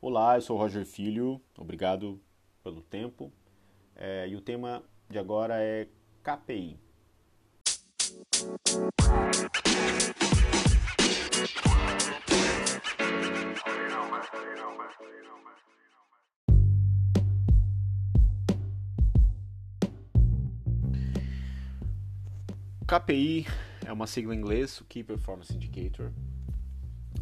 Olá, eu sou o Roger Filho, obrigado pelo tempo. É, e o tema de agora é KPI. KPI é uma sigla em inglês, Key Performance Indicator,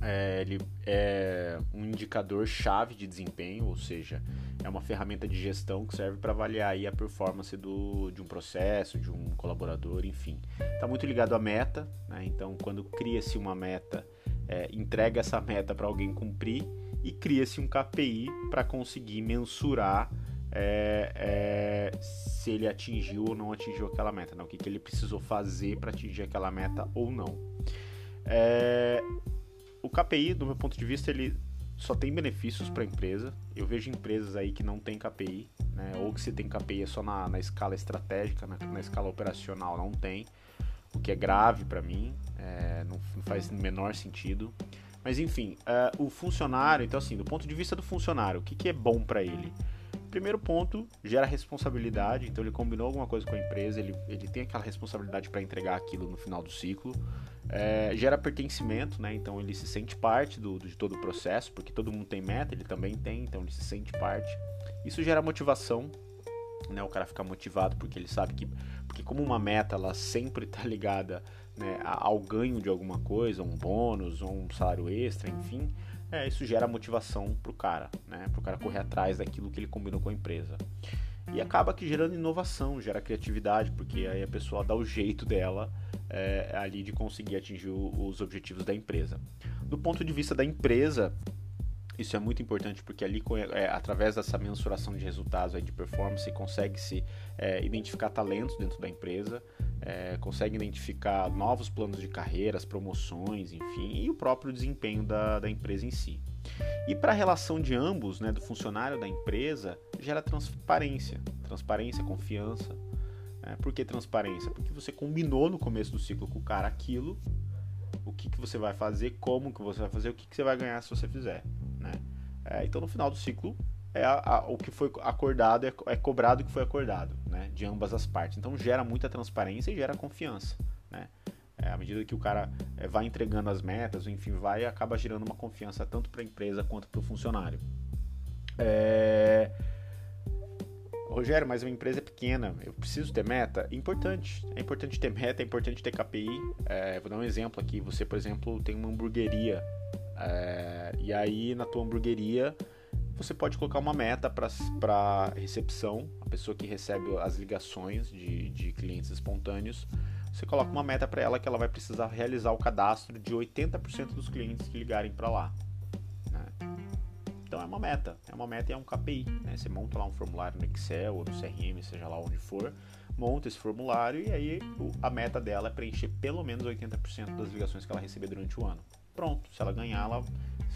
é, ele é um indicador chave de desempenho, ou seja, é uma ferramenta de gestão que serve para avaliar aí a performance do, de um processo, de um colaborador, enfim. Está muito ligado à meta, né? então quando cria-se uma meta, é, entrega essa meta para alguém cumprir e cria-se um KPI para conseguir mensurar é, é, se ele atingiu ou não atingiu aquela meta, né? o que, que ele precisou fazer para atingir aquela meta ou não. É, o KPI, do meu ponto de vista, ele só tem benefícios para a empresa. Eu vejo empresas aí que não tem KPI, né? ou que se tem KPI é só na, na escala estratégica, na, na, escala operacional não tem, o que é grave para mim, é, não, não, faz menor sentido. Mas enfim, uh, o funcionário, então assim, do ponto de vista do funcionário, o que, que é bom para ele? Primeiro ponto, gera responsabilidade, então ele combinou alguma coisa com a empresa, ele, ele tem aquela responsabilidade para entregar aquilo no final do ciclo. É, gera pertencimento, né? Então ele se sente parte do, de todo o processo, porque todo mundo tem meta, ele também tem, então ele se sente parte. Isso gera motivação, né? O cara fica motivado porque ele sabe que, porque como uma meta ela sempre está ligada né, ao ganho de alguma coisa, um bônus, um salário extra, enfim é, isso gera motivação para o cara, né? Para o cara correr atrás daquilo que ele combinou com a empresa. E acaba que gerando inovação, gera criatividade, porque aí a pessoa dá o jeito dela é, ali de conseguir atingir os objetivos da empresa. Do ponto de vista da empresa, isso é muito importante porque ali, é, através dessa mensuração de resultados aí, de performance, consegue-se é, identificar talentos dentro da empresa, é, consegue identificar novos planos de carreiras, promoções, enfim, e o próprio desempenho da, da empresa em si. E para a relação de ambos, né, do funcionário da empresa, gera transparência, transparência, confiança. Né? Por que transparência? Porque você combinou no começo do ciclo com o cara aquilo, o que, que você vai fazer, como que você vai fazer, o que, que você vai ganhar se você fizer. Né? É, então, no final do ciclo, é a, a, o que foi acordado é, é, cobrado o que foi acordado, né? De ambas as partes. Então, gera muita transparência e gera confiança, né? É, à medida que o cara é, vai entregando as metas, enfim, vai acaba gerando uma confiança tanto para a empresa quanto para o funcionário. É... Rogério, mas uma empresa é pequena, eu preciso ter meta? Importante, é importante ter meta, é importante ter KPI. É, vou dar um exemplo aqui. Você, por exemplo, tem uma hamburgueria é, e aí na tua hamburgueria você pode colocar uma meta para recepção, a pessoa que recebe as ligações de, de clientes espontâneos. Você coloca uma meta para ela que ela vai precisar realizar o cadastro de 80% dos clientes que ligarem para lá. Então é uma meta, é uma meta e é um KPI. Né? Você monta lá um formulário no Excel ou no CRM, seja lá onde for, monta esse formulário e aí a meta dela é preencher pelo menos 80% das ligações que ela receber durante o ano. Pronto, se ela ganhar, ela,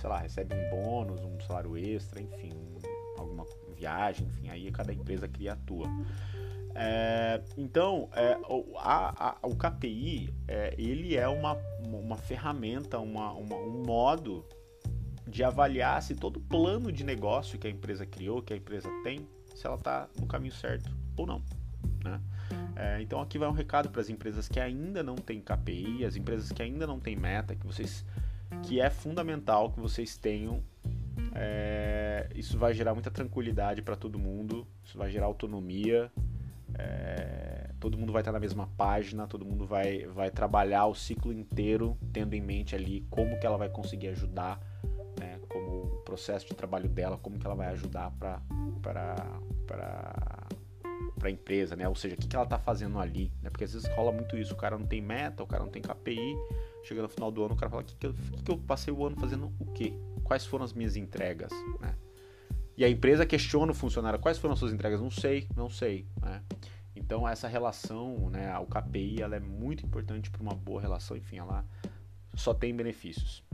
sei lá, recebe um bônus, um salário extra, enfim, alguma viagem, enfim, aí cada empresa cria a tua. É, então, é, o, a, a, o KPI, é, ele é uma, uma ferramenta, uma, uma, um modo de avaliar se todo plano de negócio que a empresa criou, que a empresa tem, se ela está no caminho certo ou não. Né? É, então aqui vai um recado para as empresas que ainda não têm KPI, as empresas que ainda não têm meta, que vocês que é fundamental que vocês tenham. É, isso vai gerar muita tranquilidade para todo mundo, isso vai gerar autonomia. É, todo mundo vai estar na mesma página, todo mundo vai, vai trabalhar o ciclo inteiro tendo em mente ali como que ela vai conseguir ajudar, processo de trabalho dela, como que ela vai ajudar para para a empresa, né? Ou seja, o que, que ela está fazendo ali, né? Porque às vezes rola muito isso, o cara não tem meta, o cara não tem KPI, chega no final do ano, o cara fala, o que, que, eu, que eu passei o ano fazendo o quê? Quais foram as minhas entregas, né? E a empresa questiona o funcionário, quais foram as suas entregas? Não sei, não sei, né? Então essa relação, né, o KPI, ela é muito importante para uma boa relação, enfim, ela só tem benefícios.